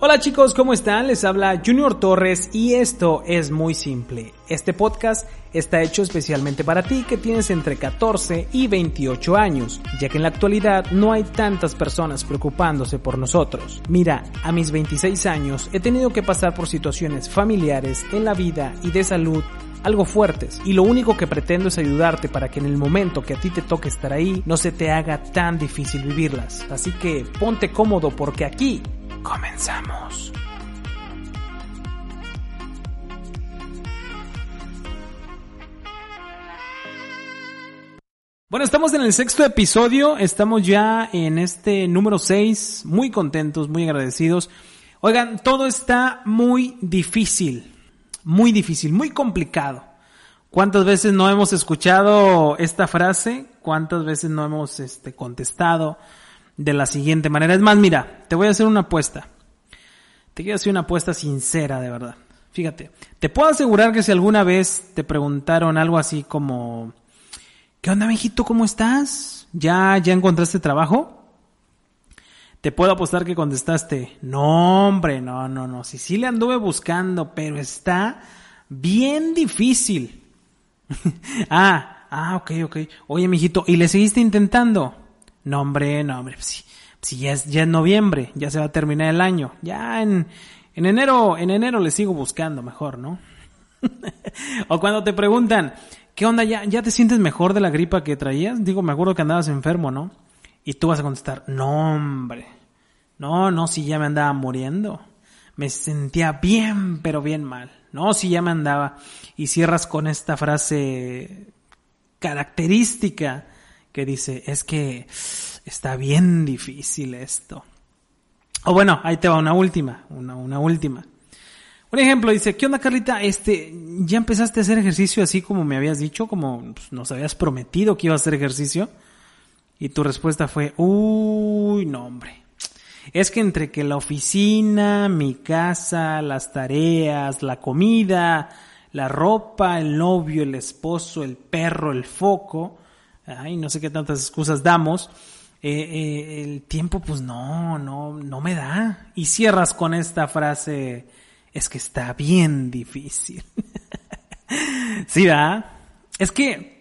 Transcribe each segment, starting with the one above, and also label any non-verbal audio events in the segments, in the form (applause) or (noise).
Hola chicos, ¿cómo están? Les habla Junior Torres y esto es muy simple. Este podcast está hecho especialmente para ti que tienes entre 14 y 28 años, ya que en la actualidad no hay tantas personas preocupándose por nosotros. Mira, a mis 26 años he tenido que pasar por situaciones familiares en la vida y de salud algo fuertes y lo único que pretendo es ayudarte para que en el momento que a ti te toque estar ahí no se te haga tan difícil vivirlas. Así que ponte cómodo porque aquí comenzamos. Bueno, estamos en el sexto episodio, estamos ya en este número 6, muy contentos, muy agradecidos. Oigan, todo está muy difícil, muy difícil, muy complicado. ¿Cuántas veces no hemos escuchado esta frase? ¿Cuántas veces no hemos este, contestado de la siguiente manera? Es más, mira, te voy a hacer una apuesta. Te quiero hacer una apuesta sincera, de verdad. Fíjate, te puedo asegurar que si alguna vez te preguntaron algo así como, ¿qué onda, mijito? ¿Cómo estás? ¿Ya, ya encontraste trabajo? Te puedo apostar que contestaste, no, hombre, no, no, no, sí, sí le anduve buscando, pero está bien difícil. (laughs) ah, ah, ok, ok. Oye, mijito, ¿y le seguiste intentando? No, hombre, no, hombre, si, si ya es, ya es noviembre, ya se va a terminar el año. Ya en, en enero, en enero le sigo buscando mejor, ¿no? (laughs) o cuando te preguntan, ¿qué onda? ¿Ya, ¿Ya te sientes mejor de la gripa que traías? Digo, me acuerdo que andabas enfermo, ¿no? Y tú vas a contestar, no, hombre. No, no, si ya me andaba muriendo. Me sentía bien, pero bien mal. No, si ya me andaba. Y cierras con esta frase característica que dice, es que está bien difícil esto. O bueno, ahí te va una última, una, una última. Un ejemplo dice, ¿qué onda Carlita? Este, ¿ya empezaste a hacer ejercicio así como me habías dicho? Como pues, nos habías prometido que iba a hacer ejercicio. Y tu respuesta fue, uy, no hombre. Es que entre que la oficina, mi casa, las tareas, la comida, la ropa, el novio, el esposo, el perro, el foco, ay, no sé qué tantas excusas damos, eh, eh, el tiempo pues no, no, no me da. Y cierras con esta frase, es que está bien difícil. (laughs) ¿Sí, da? Es que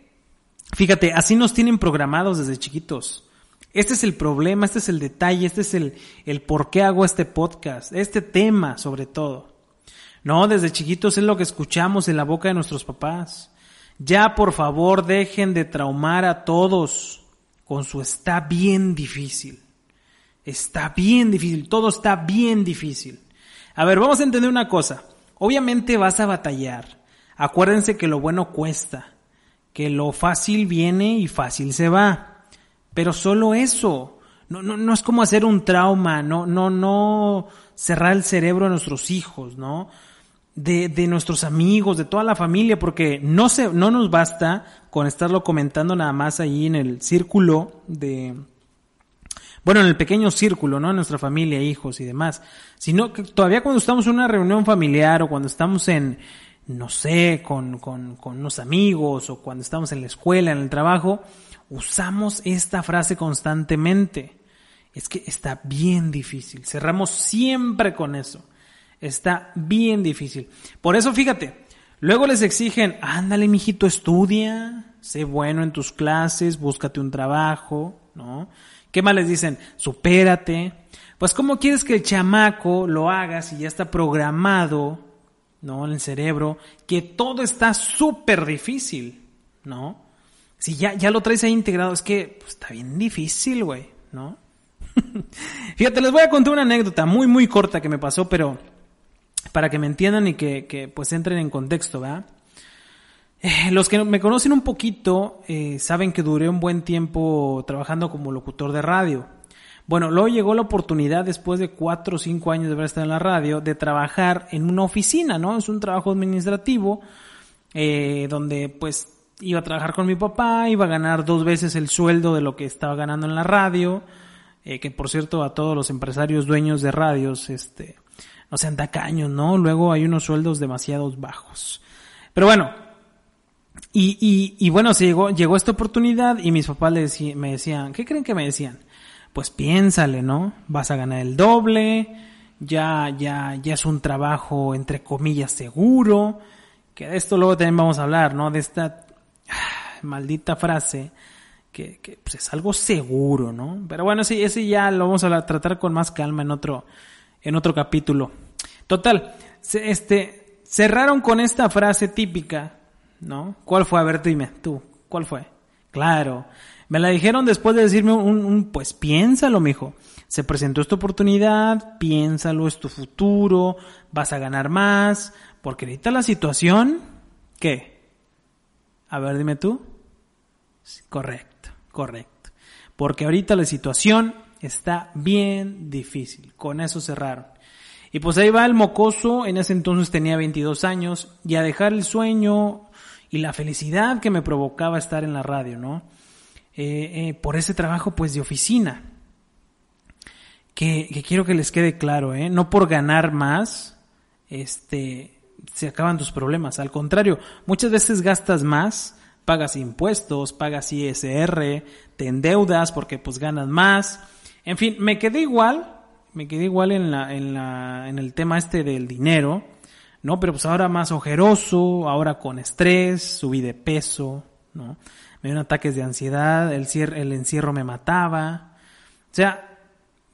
Fíjate, así nos tienen programados desde chiquitos. Este es el problema, este es el detalle, este es el, el por qué hago este podcast, este tema sobre todo. No, desde chiquitos es lo que escuchamos en la boca de nuestros papás. Ya por favor dejen de traumar a todos con su está bien difícil. Está bien difícil, todo está bien difícil. A ver, vamos a entender una cosa. Obviamente vas a batallar. Acuérdense que lo bueno cuesta que lo fácil viene y fácil se va. Pero solo eso. No, no, no es como hacer un trauma, no, no, no cerrar el cerebro a nuestros hijos, ¿no? De, de nuestros amigos, de toda la familia, porque no se, no nos basta con estarlo comentando nada más ahí en el círculo de, bueno, en el pequeño círculo, ¿no? Nuestra familia, hijos y demás. Sino que todavía cuando estamos en una reunión familiar o cuando estamos en, no sé, con, con, con unos amigos o cuando estamos en la escuela, en el trabajo, usamos esta frase constantemente. Es que está bien difícil. Cerramos siempre con eso. Está bien difícil. Por eso, fíjate, luego les exigen, ándale, mijito, estudia, sé bueno en tus clases, búscate un trabajo, ¿no? ¿Qué más les dicen? Supérate. Pues, ¿cómo quieres que el chamaco lo haga si ya está programado ¿no? En el cerebro, que todo está súper difícil, ¿no? Si ya, ya lo traes ahí integrado, es que pues, está bien difícil, güey, ¿no? (laughs) Fíjate, les voy a contar una anécdota muy, muy corta que me pasó, pero para que me entiendan y que, que pues entren en contexto, ¿verdad? Eh, los que me conocen un poquito eh, saben que duré un buen tiempo trabajando como locutor de radio. Bueno, luego llegó la oportunidad, después de cuatro o cinco años de haber estado en la radio, de trabajar en una oficina, ¿no? Es un trabajo administrativo, eh, donde pues iba a trabajar con mi papá, iba a ganar dos veces el sueldo de lo que estaba ganando en la radio, eh, que por cierto a todos los empresarios dueños de radios, este, no sean tacaños, ¿no? Luego hay unos sueldos demasiado bajos. Pero bueno, y, y, bueno, se llegó, llegó esta oportunidad y mis papás me decían, ¿qué creen que me decían? Pues piénsale, ¿no? Vas a ganar el doble, ya, ya, ya es un trabajo entre comillas seguro, que de esto luego también vamos a hablar, ¿no? De esta ah, maldita frase que, que pues es algo seguro, ¿no? Pero bueno, sí, ese ya lo vamos a tratar con más calma en otro, en otro capítulo. Total, este, cerraron con esta frase típica, ¿no? ¿Cuál fue? A ver, dime, tú, ¿cuál fue? Claro, me la dijeron después de decirme un, un pues piénsalo, mijo. Se presentó esta oportunidad, piénsalo, es tu futuro, vas a ganar más, porque ahorita la situación, ¿qué? A ver, dime tú. Correcto, correcto. Porque ahorita la situación está bien difícil. Con eso cerraron. Y pues ahí va el mocoso, en ese entonces tenía 22 años, y a dejar el sueño y la felicidad que me provocaba estar en la radio, ¿no? Eh, eh, por ese trabajo pues de oficina. Que, quiero que les quede claro, ¿eh? No por ganar más, este, se acaban tus problemas. Al contrario, muchas veces gastas más, pagas impuestos, pagas ISR, te endeudas porque pues ganas más en fin, me quedé igual, me quedé igual en la, en la, en el tema este del dinero, ¿no? Pero pues ahora más ojeroso, ahora con estrés, subí de peso, ¿no? Me dieron ataques de ansiedad, el, el encierro me mataba. O sea,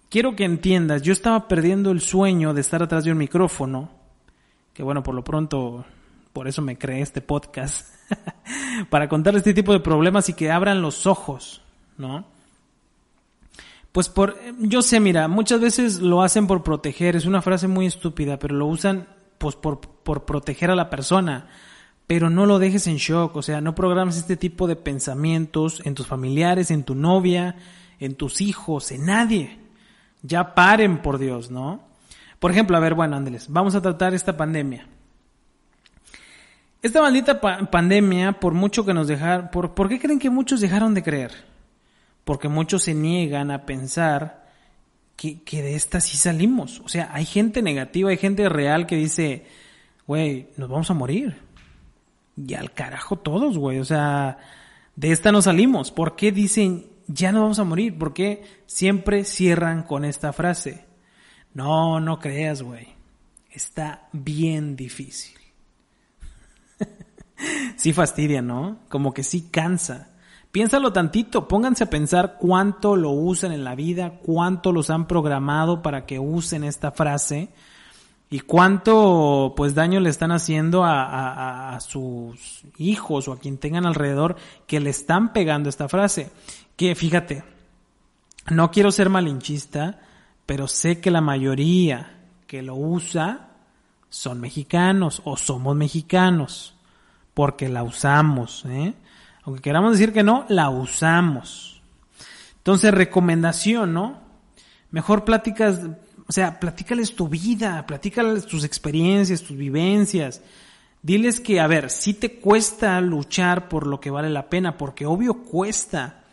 quiero que entiendas, yo estaba perdiendo el sueño de estar atrás de un micrófono, que bueno, por lo pronto, por eso me creé este podcast, (laughs) para contar este tipo de problemas y que abran los ojos, ¿no? Pues por, yo sé, mira, muchas veces lo hacen por proteger, es una frase muy estúpida, pero lo usan pues por, por proteger a la persona. Pero no lo dejes en shock, o sea, no programes este tipo de pensamientos en tus familiares, en tu novia, en tus hijos, en nadie. Ya paren, por Dios, ¿no? Por ejemplo, a ver, bueno, Ándeles, vamos a tratar esta pandemia. Esta maldita pandemia, por mucho que nos dejaron, por, ¿por qué creen que muchos dejaron de creer? Porque muchos se niegan a pensar que, que, de esta sí salimos. O sea, hay gente negativa, hay gente real que dice, güey, nos vamos a morir. Y al carajo todos, güey. O sea, de esta no salimos. ¿Por qué dicen, ya no vamos a morir? ¿Por qué siempre cierran con esta frase? No, no creas, güey. Está bien difícil. (laughs) sí fastidia, ¿no? Como que sí cansa. Piénsalo tantito, pónganse a pensar cuánto lo usan en la vida, cuánto los han programado para que usen esta frase y cuánto pues daño le están haciendo a, a, sus hijos o a quien tengan alrededor que le están pegando esta frase. Que fíjate, no quiero ser malinchista, pero sé que la mayoría que lo usa son mexicanos o somos mexicanos porque la usamos, ¿eh? Aunque queramos decir que no, la usamos. Entonces, recomendación, ¿no? Mejor pláticas, o sea, platícales tu vida, platícales tus experiencias, tus vivencias. Diles que, a ver, si te cuesta luchar por lo que vale la pena, porque obvio cuesta,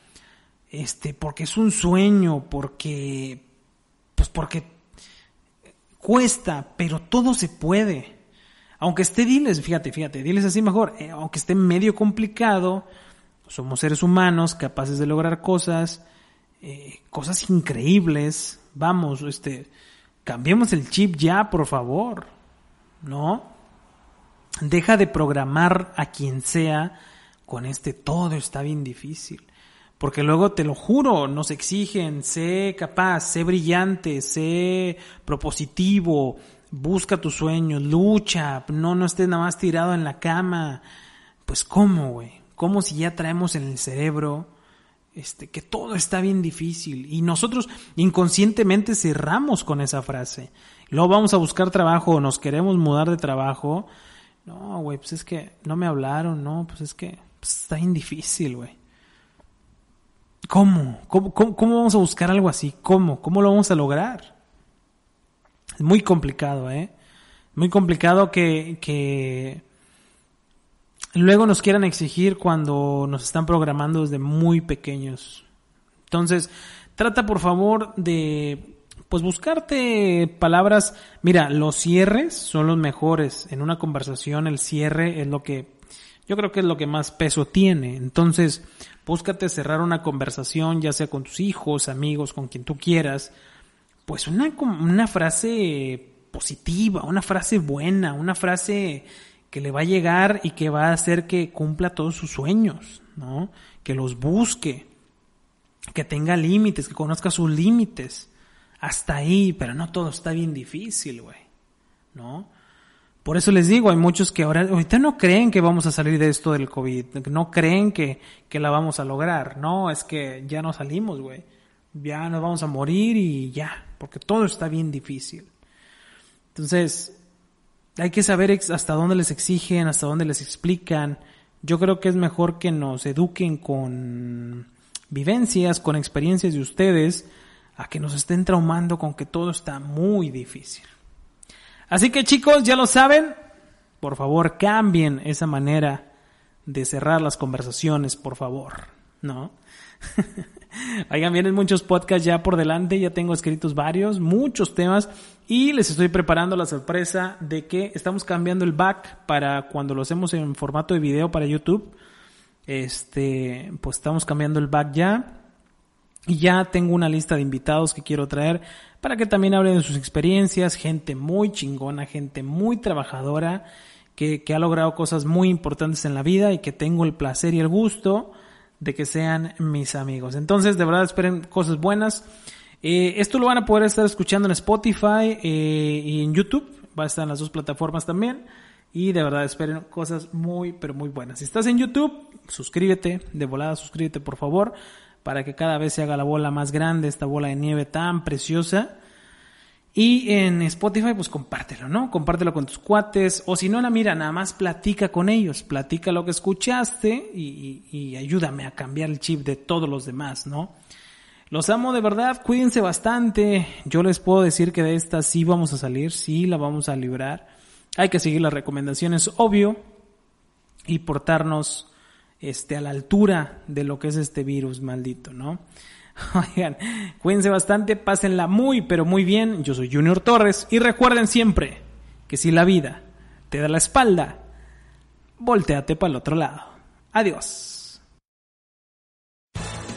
este, porque es un sueño, porque, pues porque cuesta, pero todo se puede. Aunque esté, diles, fíjate, fíjate, diles así mejor, eh, aunque esté medio complicado, somos seres humanos capaces de lograr cosas, eh, cosas increíbles. Vamos, este, cambiemos el chip ya, por favor, ¿no? Deja de programar a quien sea con este todo está bien difícil. Porque luego te lo juro, nos exigen, sé capaz, sé brillante, sé propositivo, busca tus sueños, lucha, no, no estés nada más tirado en la cama. Pues cómo, güey, cómo si ya traemos en el cerebro este, que todo está bien difícil y nosotros inconscientemente cerramos con esa frase. Luego vamos a buscar trabajo o nos queremos mudar de trabajo. No, güey, pues es que no me hablaron, no, pues es que pues está bien difícil, güey. ¿Cómo? ¿Cómo, cómo? vamos a buscar algo así? ¿Cómo? ¿Cómo lo vamos a lograr? Muy complicado, ¿eh? Muy complicado que, que luego nos quieran exigir cuando nos están programando desde muy pequeños. Entonces, trata por favor de pues buscarte palabras, mira, los cierres son los mejores. En una conversación el cierre es lo que yo creo que es lo que más peso tiene. Entonces, búscate cerrar una conversación, ya sea con tus hijos, amigos, con quien tú quieras, pues una, una frase positiva, una frase buena, una frase que le va a llegar y que va a hacer que cumpla todos sus sueños, ¿no? Que los busque, que tenga límites, que conozca sus límites. Hasta ahí, pero no todo está bien difícil, güey, ¿no? Por eso les digo, hay muchos que ahora, ahorita no creen que vamos a salir de esto del COVID, no creen que, que la vamos a lograr, no, es que ya no salimos, güey, ya nos vamos a morir y ya, porque todo está bien difícil. Entonces, hay que saber hasta dónde les exigen, hasta dónde les explican. Yo creo que es mejor que nos eduquen con vivencias, con experiencias de ustedes, a que nos estén traumando con que todo está muy difícil. Así que chicos, ya lo saben, por favor cambien esa manera de cerrar las conversaciones, por favor, ¿no? (laughs) Oigan, vienen muchos podcasts ya por delante, ya tengo escritos varios, muchos temas y les estoy preparando la sorpresa de que estamos cambiando el back para cuando lo hacemos en formato de video para YouTube. Este, pues estamos cambiando el back ya. Y ya tengo una lista de invitados que quiero traer para que también hablen de sus experiencias, gente muy chingona, gente muy trabajadora, que, que ha logrado cosas muy importantes en la vida y que tengo el placer y el gusto de que sean mis amigos. Entonces, de verdad, esperen cosas buenas. Eh, esto lo van a poder estar escuchando en Spotify eh, y en YouTube. Va a estar en las dos plataformas también. Y de verdad, esperen cosas muy, pero muy buenas. Si estás en YouTube, suscríbete. De volada, suscríbete, por favor. Para que cada vez se haga la bola más grande, esta bola de nieve tan preciosa. Y en Spotify, pues compártelo, ¿no? Compártelo con tus cuates. O si no, la mira, nada más platica con ellos. Platica lo que escuchaste y, ayúdame a cambiar el chip de todos los demás, ¿no? Los amo de verdad, cuídense bastante. Yo les puedo decir que de esta sí vamos a salir, sí la vamos a librar. Hay que seguir las recomendaciones, obvio, y portarnos este, a la altura de lo que es este virus maldito, ¿no? (laughs) Oigan, cuídense bastante, pásenla muy, pero muy bien. Yo soy Junior Torres y recuerden siempre que si la vida te da la espalda, volteate para el otro lado. Adiós.